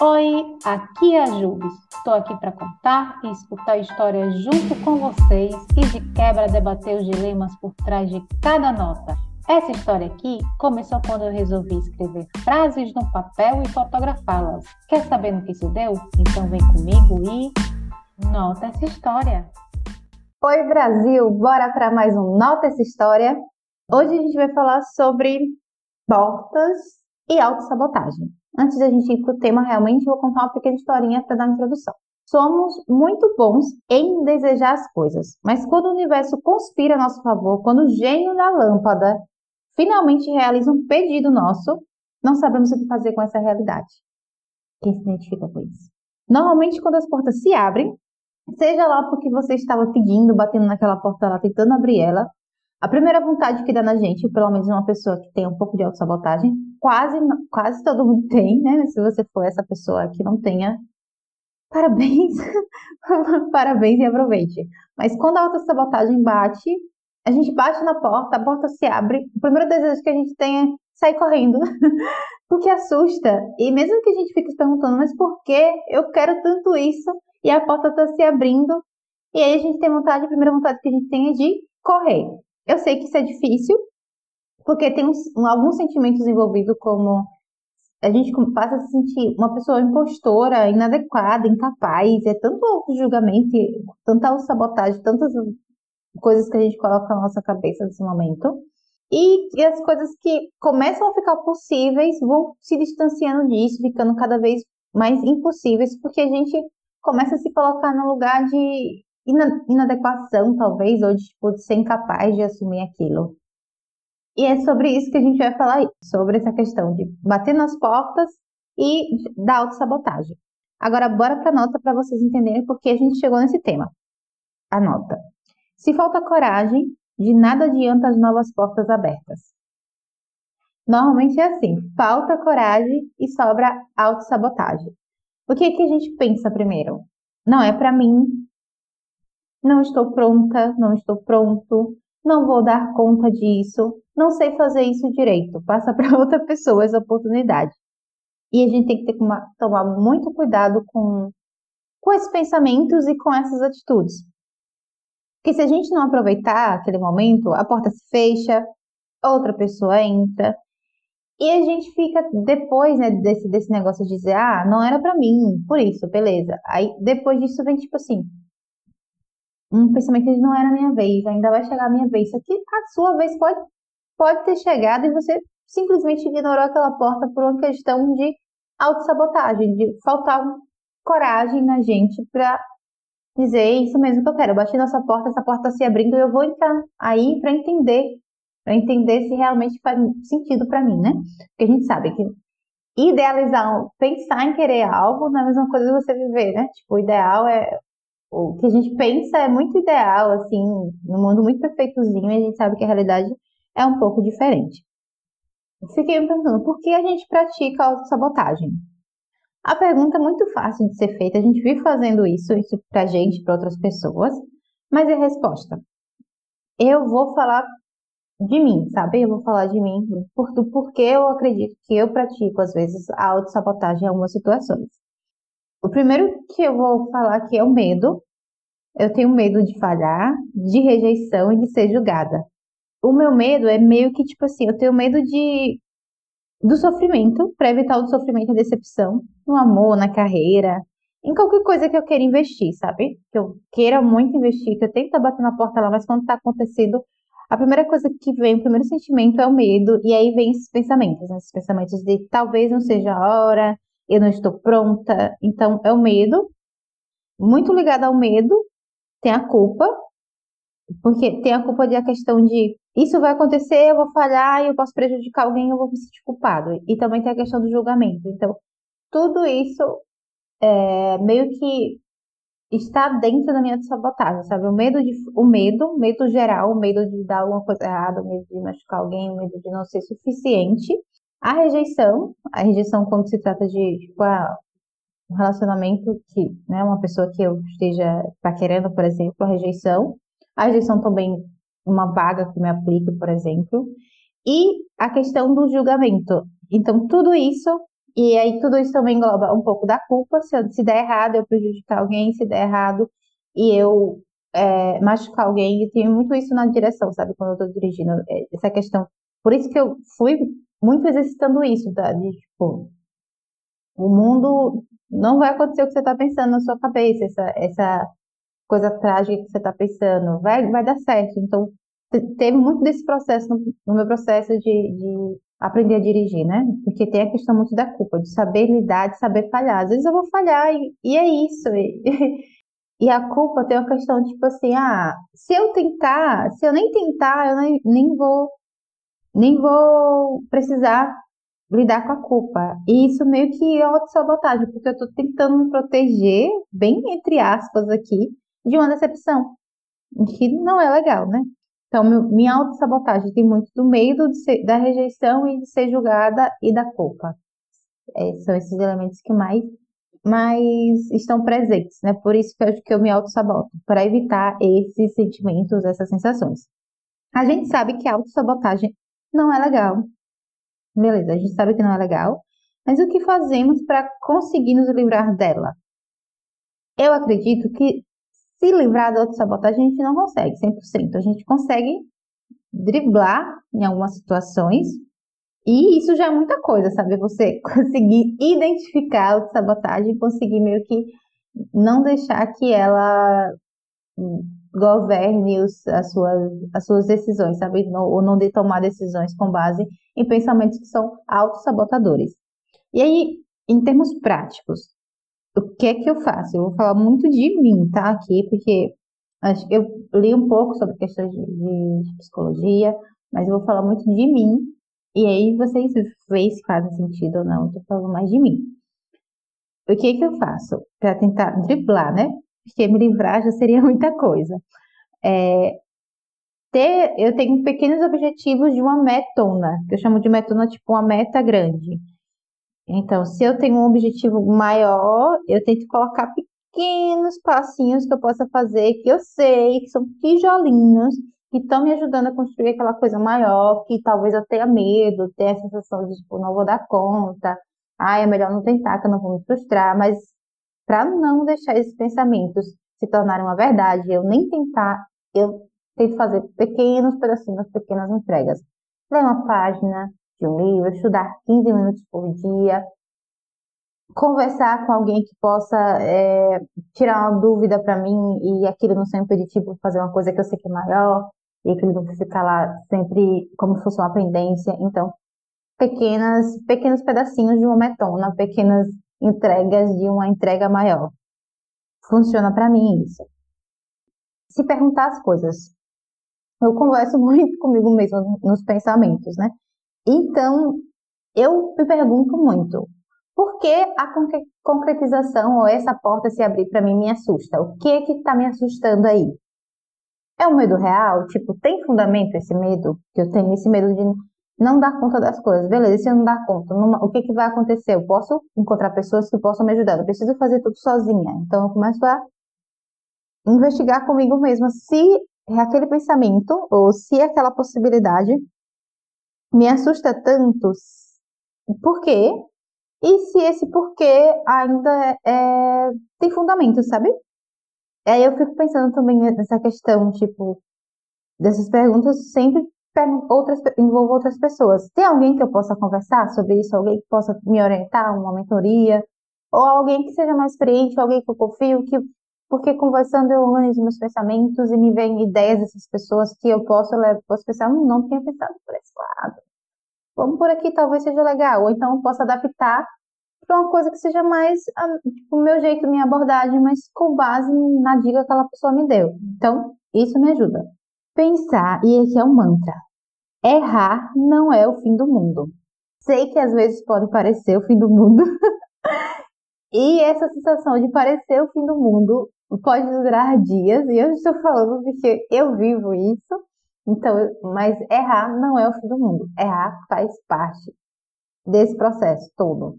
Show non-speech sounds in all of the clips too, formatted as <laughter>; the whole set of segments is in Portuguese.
Oi, aqui é a Jubes. Estou aqui para contar e escutar histórias junto com vocês e de quebra debater os dilemas por trás de cada nota. Essa história aqui começou quando eu resolvi escrever frases no papel e fotografá-las. Quer saber no que isso deu? Então vem comigo e nota essa história. Oi Brasil, bora para mais um Nota essa história. Hoje a gente vai falar sobre portas e autossabotagem. Antes da gente ir para o tema, realmente vou contar uma pequena historinha para dar uma introdução. Somos muito bons em desejar as coisas, mas quando o universo conspira a nosso favor, quando o gênio da lâmpada finalmente realiza um pedido nosso, não sabemos o que fazer com essa realidade. Quem se identifica com isso? Normalmente, quando as portas se abrem, seja lá porque você estava pedindo, batendo naquela porta lá, tentando abrir ela, a primeira vontade que dá na gente, pelo menos uma pessoa que tem um pouco de autossabotagem, quase, quase todo mundo <laughs> tem, né? Se você for essa pessoa que não tenha, <laughs> parabéns, <laughs> parabéns e aproveite. Mas quando a autossabotagem bate, a gente bate na porta, a porta se abre, o primeiro desejo que a gente tem é sair correndo, porque assusta. E mesmo que a gente fique se perguntando, mas por que eu quero tanto isso? E a porta está se abrindo, e aí a gente tem vontade, a primeira vontade que a gente tem é de correr. Eu sei que isso é difícil, porque tem uns, alguns sentimentos envolvidos, como a gente passa a se sentir uma pessoa impostora, inadequada, incapaz, é tanto julgamento, tanta sabotagem, tantas coisas que a gente coloca na nossa cabeça nesse momento. E, e as coisas que começam a ficar possíveis vão se distanciando disso, ficando cada vez mais impossíveis, porque a gente começa a se colocar no lugar de inadequação, talvez, ou de, tipo, de ser incapaz de assumir aquilo. E é sobre isso que a gente vai falar, sobre essa questão de bater nas portas e da autossabotagem. Agora, bora para a nota para vocês entenderem por que a gente chegou nesse tema. A nota. Se falta coragem, de nada adianta as novas portas abertas. Normalmente é assim, falta coragem e sobra autossabotagem. O que, é que a gente pensa primeiro? Não é para mim, não estou pronta, não estou pronto, não vou dar conta disso, não sei fazer isso direito, passa para <laughs> outra pessoa essa oportunidade. E a gente tem que ter uma, tomar muito cuidado com, com esses pensamentos e com essas atitudes. Porque se a gente não aproveitar aquele momento, a porta se fecha, outra pessoa entra, e a gente fica depois, né, desse, desse negócio de dizer, ah, não era para mim, por isso, beleza. Aí depois disso vem tipo assim, um pensamento de não era minha vez, ainda vai chegar a minha vez. Isso aqui, a sua vez pode, pode ter chegado e você simplesmente ignorou aquela porta por uma questão de autossabotagem, de faltar coragem na gente para dizer isso mesmo que eu quero. Eu bati nessa porta, essa porta se abrindo e eu vou entrar aí para entender, para entender se realmente faz sentido para mim, né? Porque a gente sabe que idealizar, pensar em querer algo não é a mesma coisa que você viver, né? Tipo, o ideal é o que a gente pensa é muito ideal, assim, no mundo muito perfeitozinho, e a gente sabe que a realidade é um pouco diferente. Fiquei me perguntando, por que a gente pratica autossabotagem? A pergunta é muito fácil de ser feita, a gente vive fazendo isso, isso pra gente, para outras pessoas, mas a resposta. Eu vou falar de mim, sabe? Eu vou falar de mim, por, porque eu acredito que eu pratico, às vezes, a autossabotagem em algumas situações. O primeiro que eu vou falar aqui é o medo. Eu tenho medo de falhar, de rejeição e de ser julgada. O meu medo é meio que tipo assim, eu tenho medo de do sofrimento, para evitar o sofrimento e a decepção, no amor, na carreira, em qualquer coisa que eu queira investir, sabe? Que eu queira muito investir, que eu tento bater na porta lá, mas quando está acontecendo, a primeira coisa que vem, o primeiro sentimento é o medo, e aí vem esses pensamentos, né? esses pensamentos de talvez não seja a hora, eu não estou pronta. Então, é o medo. Muito ligado ao medo, tem a culpa, porque tem a culpa de a questão de isso vai acontecer, eu vou falhar, eu posso prejudicar alguém, eu vou me sentir culpado. E também tem a questão do julgamento. Então, tudo isso é, meio que está dentro da minha sabotagem, sabe? O medo de o medo, medo geral, o medo de dar alguma coisa errada, o medo de machucar alguém, o medo de não ser suficiente a rejeição, a rejeição quando se trata de tipo, ah, um relacionamento que, né, uma pessoa que eu esteja paquerando, por exemplo, a rejeição. A rejeição também, uma vaga que me aplique, por exemplo. E a questão do julgamento. Então, tudo isso E aí tudo isso também engloba um pouco da culpa, se, eu, se der errado eu prejudicar alguém, se der errado e eu é, machucar alguém, e tem muito isso na direção, sabe, quando eu tô dirigindo, é, essa questão. Por isso que eu fui muito exercitando isso, tá? De, tipo, o mundo não vai acontecer o que você está pensando na sua cabeça, essa, essa coisa trágica que você está pensando, vai, vai dar certo. Então, teve muito desse processo no, no meu processo de, de, aprender a dirigir, né? Porque tem a questão muito da culpa, de saber lidar, de saber falhar. Às vezes eu vou falhar e, e é isso. E, <laughs> e, a culpa tem uma questão tipo assim, ah, se eu tentar, se eu nem tentar, eu nem, nem vou nem vou precisar lidar com a culpa. E isso meio que é auto-sabotagem, porque eu estou tentando me proteger, bem entre aspas aqui, de uma decepção, que não é legal, né? Então, meu, minha autossabotagem tem muito do medo ser, da rejeição e de ser julgada e da culpa. É, são esses elementos que mais, mais estão presentes, né? Por isso que eu, que eu me autossaboto, para evitar esses sentimentos, essas sensações. A gente sabe que a autossabotagem não é legal. Beleza, a gente sabe que não é legal, mas o que fazemos para conseguir nos livrar dela? Eu acredito que se livrar da autossabotagem a gente não consegue 100%. A gente consegue driblar em algumas situações e isso já é muita coisa, sabe? Você <laughs> conseguir identificar a autossabotagem conseguir meio que não deixar que ela governe os, as, suas, as suas decisões, sabe? Ou não de tomar decisões com base em pensamentos que são autossabotadores. E aí, em termos práticos, o que é que eu faço? Eu vou falar muito de mim, tá? Aqui, porque eu li um pouco sobre questões de, de psicologia, mas eu vou falar muito de mim, e aí vocês veem se fazem sentido ou não, eu tô falando mais de mim. O que é que eu faço? Para tentar driblar, né? Porque me livrar já seria <laughs> muita coisa. É, ter, eu tenho pequenos objetivos de uma metona, que eu chamo de metona tipo uma meta grande. Então, se eu tenho um objetivo maior, eu tento colocar pequenos passinhos que eu possa fazer, que eu sei que são tijolinhos, que estão me ajudando a construir aquela coisa maior, que talvez eu tenha medo, tenha a sensação de, tipo, não vou dar conta, ah, é melhor não tentar, que eu não vou me frustrar, mas para não deixar esses pensamentos se tornarem uma verdade, eu nem tentar, eu tento fazer pequenos pedacinhos, pequenas entregas. Ler uma página, de um livro, estudar 15 minutos por dia, conversar com alguém que possa é, tirar uma dúvida para mim e aquilo não ser impeditivo fazer uma coisa que eu sei que é maior e aquilo não ficar lá sempre como se fosse uma pendência. Então, pequenas, pequenos pedacinhos de uma metona, pequenas entregas de uma entrega maior. Funciona para mim isso. Se perguntar as coisas. Eu converso <laughs> muito comigo mesmo nos pensamentos, né? Então, eu me pergunto muito, por que a concretização ou essa porta se abrir para mim me assusta? O que é que está me assustando aí? É um medo real? Tipo, tem fundamento esse medo? Que eu tenho esse medo de não dar conta das coisas. Beleza, se eu não dar conta, numa, o que, que vai acontecer? Eu posso encontrar pessoas que possam me ajudar. Eu preciso fazer tudo sozinha. Então, eu começo a investigar comigo mesma se é aquele pensamento ou se é aquela possibilidade me assusta tanto. Por quê? E se esse porquê ainda é, tem fundamento, sabe? Aí eu fico pensando também nessa questão, tipo, dessas perguntas sempre outras, envolvo outras pessoas. Tem alguém que eu possa conversar sobre isso? Alguém que possa me orientar, uma mentoria? Ou alguém que seja mais experiente, alguém que eu confio, que porque conversando eu organizo meus pensamentos e me vêm ideias dessas pessoas que eu posso, pensar, hum, não tinha pensado por esse lado. Vamos por aqui, talvez seja legal. Ou então eu posso adaptar para uma coisa que seja mais ah, tipo, o meu jeito, minha abordagem, mas com base na dica que aquela pessoa me deu. Então, isso me ajuda. Pensar, e esse é um mantra. Errar não é o fim do mundo. Sei que às vezes pode parecer o fim do mundo. <laughs> e essa sensação de parecer o fim do mundo pode durar dias, e eu estou falando porque eu vivo isso. Então, mas errar não é o fim do mundo. Errar faz parte desse processo todo.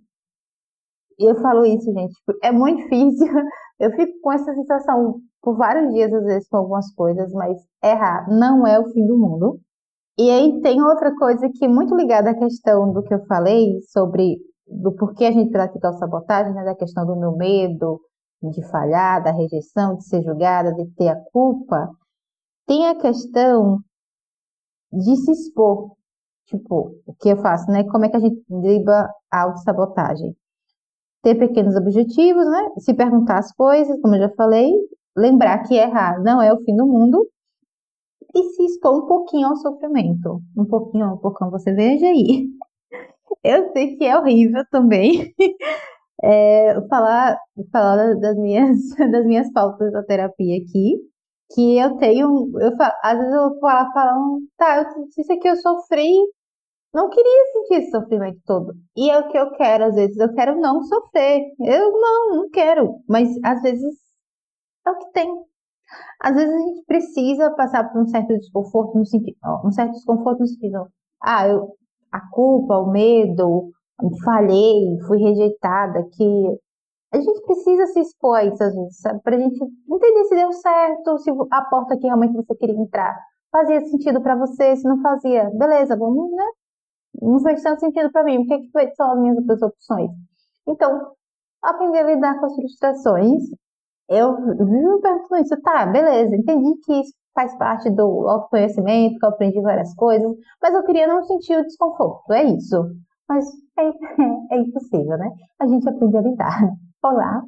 E eu falo isso, gente, tipo, é muito difícil. <laughs> Eu fico com essa sensação por vários dias, às vezes, com algumas coisas, mas errar não é o fim do mundo. E aí tem outra coisa que é muito ligada à questão do que eu falei sobre do porquê a gente pratica a sabotagem, né, da questão do meu medo de falhar, da rejeição, de ser julgada, de ter a culpa, tem a questão de se expor. Tipo, o que eu faço, né? Como é que a gente dribla a autossabotagem? Ter pequenos objetivos, né? Se perguntar as coisas, como eu já falei, lembrar que errar não é o fim do mundo e se expor um pouquinho ao sofrimento. Um pouquinho, um pouquinho, você veja aí. <laughs> Eu sei que é horrível também <laughs> é, falar, falar das minhas, <laughs> das minhas pautas da terapia aqui, que eu tenho, eu, às vezes eu vou falar falando, tá, eu, isso aqui eu sofri, não queria sentir esse sofrimento todo. E é o que eu quero, às vezes, eu quero não sofrer. Eu não, não quero. Mas às vezes é o que tem. Às vezes a gente precisa passar por um certo desconforto no sentido, um certo desconforto no sentido, ah, eu, a culpa, o medo, falhei, fui rejeitada, que a gente precisa se expor a isso às vezes, sabe? Pra gente entender se deu certo, se a porta que realmente você queria entrar fazia sentido para você, se não fazia, beleza, vamos, né? Não fez tanto sentido para mim, o que, é que são as minhas outras opções? Então, aprender a lidar com as frustrações eu vivo perguntando isso, tá, beleza, entendi que isso faz parte do autoconhecimento, que eu aprendi várias coisas, mas eu queria não sentir o desconforto, é isso. Mas é, <laughs> é impossível, né? A gente aprende a lidar. Olá,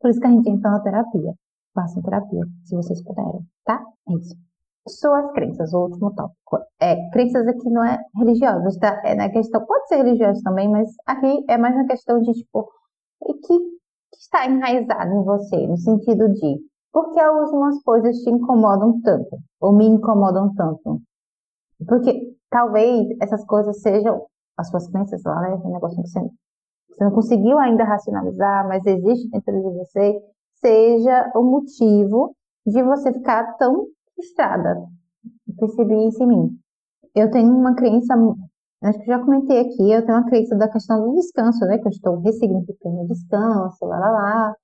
por isso que a gente entra na terapia. Façam terapia, se vocês puderem, tá? É isso. Suas crenças, o último tópico. É, crenças aqui não é religiosas, tá? É na questão, pode ser religiosa também, mas aqui é mais na questão de, tipo, que que está enraizado em você, no sentido de por que algumas coisas te incomodam tanto, ou me incomodam tanto? Porque talvez essas coisas sejam as suas crenças lá, né? Um negócio que você, você não conseguiu ainda racionalizar, mas existe dentro de você, seja o motivo de você ficar tão frustrada. Percebi isso em mim. Eu tenho uma crença Acho que já comentei aqui, eu tenho uma crença da questão do descanso, né? Que eu estou ressignificando o descanso, lá, lá, lá.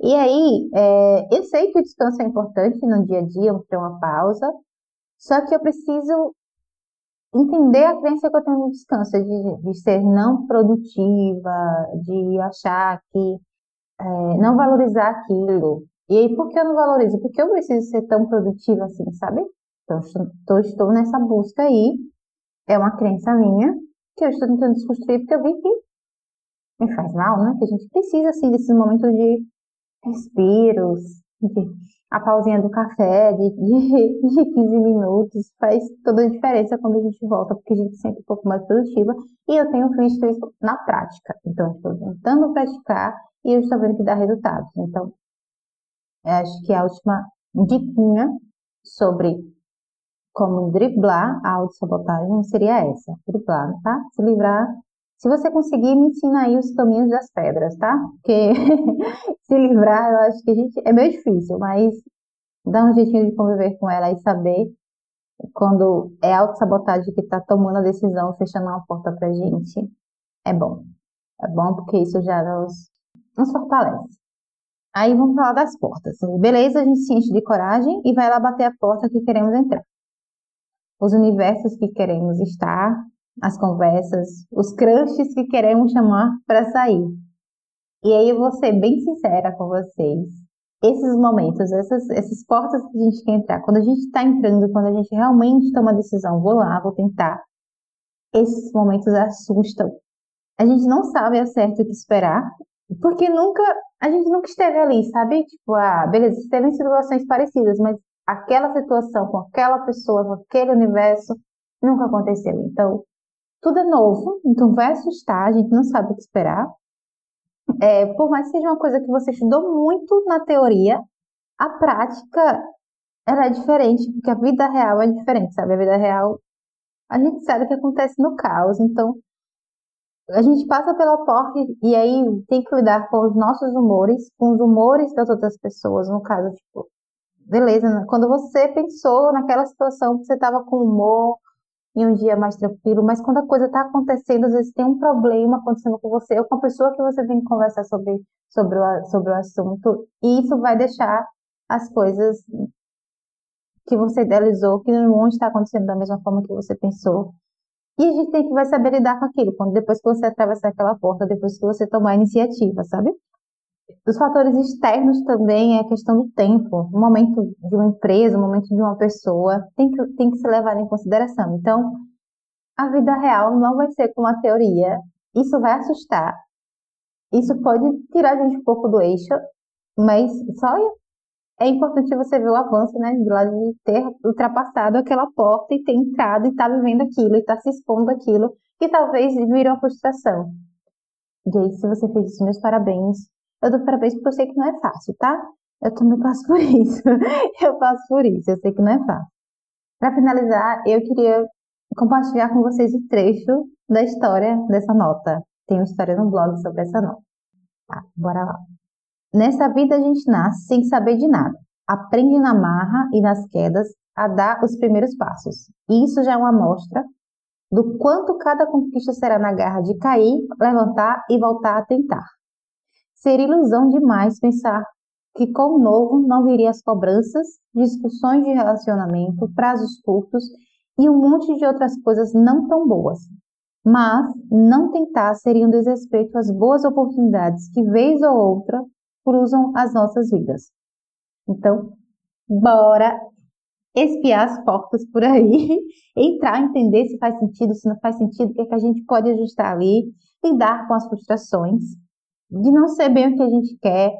E aí, é, eu sei que o descanso é importante no dia a dia, ter uma pausa, só que eu preciso entender a crença que eu tenho no descanso, de, de ser não produtiva, de achar que é, não valorizar aquilo. E aí, por que eu não valorizo? Porque eu preciso ser tão produtiva assim, sabe? Então, estou, estou nessa busca aí é uma crença minha que eu estou tentando desconstruir porque eu vi que me faz mal, né? Que a gente precisa, assim, desses momentos de respiros, de a pausinha do café de, de, de 15 minutos faz toda a diferença quando a gente volta, porque a gente se sente um pouco mais produtiva. E eu tenho visto isso na prática. Então, estou tentando praticar e eu estou vendo que dá resultados. Então, acho que a última diquinha sobre como driblar a autossabotagem seria essa, driblar, tá? Se livrar. Se você conseguir, me ensina aí os caminhos das pedras, tá? Porque <laughs> se livrar, eu acho que a gente é meio difícil, mas dá um jeitinho de conviver com ela e saber quando é autossabotagem que está tomando a decisão, fechando uma porta pra gente, é bom. É bom porque isso já nos, nos fortalece. Aí vamos falar das portas. Beleza, a gente se enche de coragem e vai lá bater a porta que queremos entrar os universos que queremos estar, as conversas, os crushes que queremos chamar para sair. E aí eu vou ser bem sincera com vocês. Esses momentos, essas, essas portas que a gente quer entrar, quando a gente está entrando, quando a gente realmente toma a decisão, vou lá, vou tentar, esses momentos assustam. A gente não sabe ao certo o que esperar, porque nunca, a gente nunca esteve ali, sabe? Tipo, ah, beleza, esteve em situações parecidas, mas aquela situação com aquela pessoa, com aquele universo, nunca aconteceu. Então, tudo é novo, então vai assustar, a gente não sabe o que esperar. É, por mais que seja uma coisa que você estudou muito na teoria, a prática ela é diferente, porque a vida real é diferente, sabe? A vida real, a gente sabe o que acontece no caos, então a gente passa pela porta e aí tem que lidar com os nossos humores, com os humores das outras pessoas, no caso, tipo, beleza, né? quando você pensou naquela situação que você estava com humor em um dia mais tranquilo, mas quando a coisa está acontecendo, às vezes tem um problema acontecendo com você ou com a pessoa que você tem que conversar sobre, sobre, o, sobre o assunto, e isso vai deixar as coisas que você idealizou, que não vão estar acontecendo da mesma forma que você pensou. E a gente tem que vai saber lidar com aquilo, quando depois que você atravessar aquela porta, depois que você tomar a iniciativa, sabe? Os fatores externos também é a questão do tempo, o momento de uma empresa, o momento de uma pessoa, tem que, tem que ser levado em consideração. Então, a vida real não vai ser como a teoria. Isso vai assustar. Isso pode tirar a gente um pouco do eixo, mas só é importante você ver o avanço, né, de lá de ter ultrapassado aquela porta e ter entrado e estar tá vivendo aquilo e estar tá se expondo aquilo, que talvez vire uma frustração. Jay, se você fez isso, meus parabéns. Eu dou parabéns porque eu sei que não é fácil, tá? Eu também passo <laughs> por isso. eu passo por isso, eu sei que não é fácil. Para finalizar, eu queria compartilhar com vocês o trecho da história dessa nota. Tem uma história no blog sobre essa nota. Tá, bora lá. Nessa vida a gente nasce sem saber de nada. Aprende na marra e nas quedas a dar os primeiros passos. E isso já é uma amostra do quanto cada conquista será na garra de cair, levantar e voltar a tentar. Seria ilusão demais pensar que com o novo não viria as cobranças, discussões de relacionamento, prazos curtos e um monte de outras coisas não tão boas. Mas não tentar seria um desrespeito às boas oportunidades que, vez ou outra, cruzam as nossas vidas. Então, bora espiar as portas por aí, <laughs> entrar, entender se faz sentido, se não faz sentido, o que, é que a gente pode ajustar ali, lidar com as frustrações, de não ser bem o que a gente quer,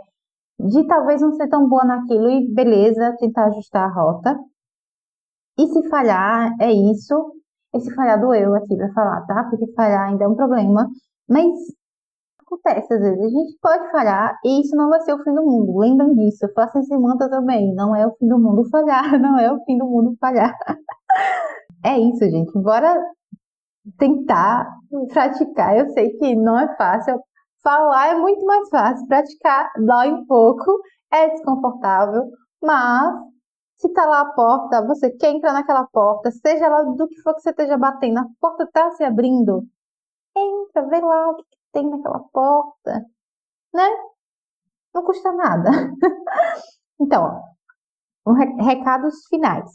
de talvez não ser tão boa naquilo e beleza, tentar ajustar a rota. E se falhar, é isso. Esse falhar do eu aqui para falar, tá? Porque falhar ainda é um problema. Mas acontece às vezes. A gente pode falhar e isso não vai ser o fim do mundo. Lembrem disso. Faça esse mantra também. Não é o fim do mundo falhar. <laughs> Não é o fim do mundo falhar. <laughs> é isso, gente. Bora tentar praticar. Eu sei que não é fácil. Falar é muito mais fácil. Praticar dói um pouco. É desconfortável. Mas se tá lá a porta, você quer entrar naquela porta, seja lá do que for que você esteja batendo, a porta tá se abrindo, entra, vê lá o que, que tem naquela porta, né? Não custa nada. <laughs> então, ó, um re recados finais.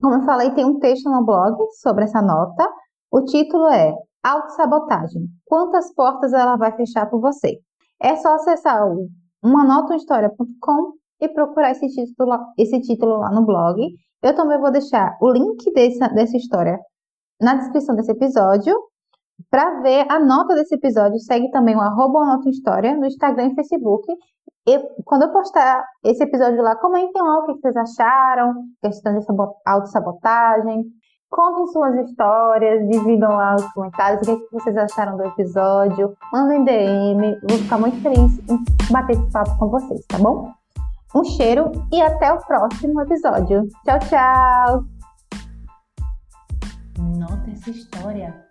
Como eu falei, tem um texto no blog sobre essa nota. O título é Autossabotagem. Quantas portas ela vai fechar por você? É só acessar o umanotahistoria.com e procurar esse título, esse título lá no blog. Eu também vou deixar o link dessa, dessa história na descrição desse episódio. Para ver a nota desse episódio, segue também o arroba história no Instagram e Facebook. E quando eu postar esse episódio lá, comentem lá o que vocês acharam, questão de autossabotagem. Contem suas histórias, dividam lá os comentários, o que, é que vocês acharam do episódio. Mandem DM, vou ficar muito feliz em bater esse papo com vocês, tá bom? Um cheiro e até o próximo episódio. Tchau, tchau! Nota essa história.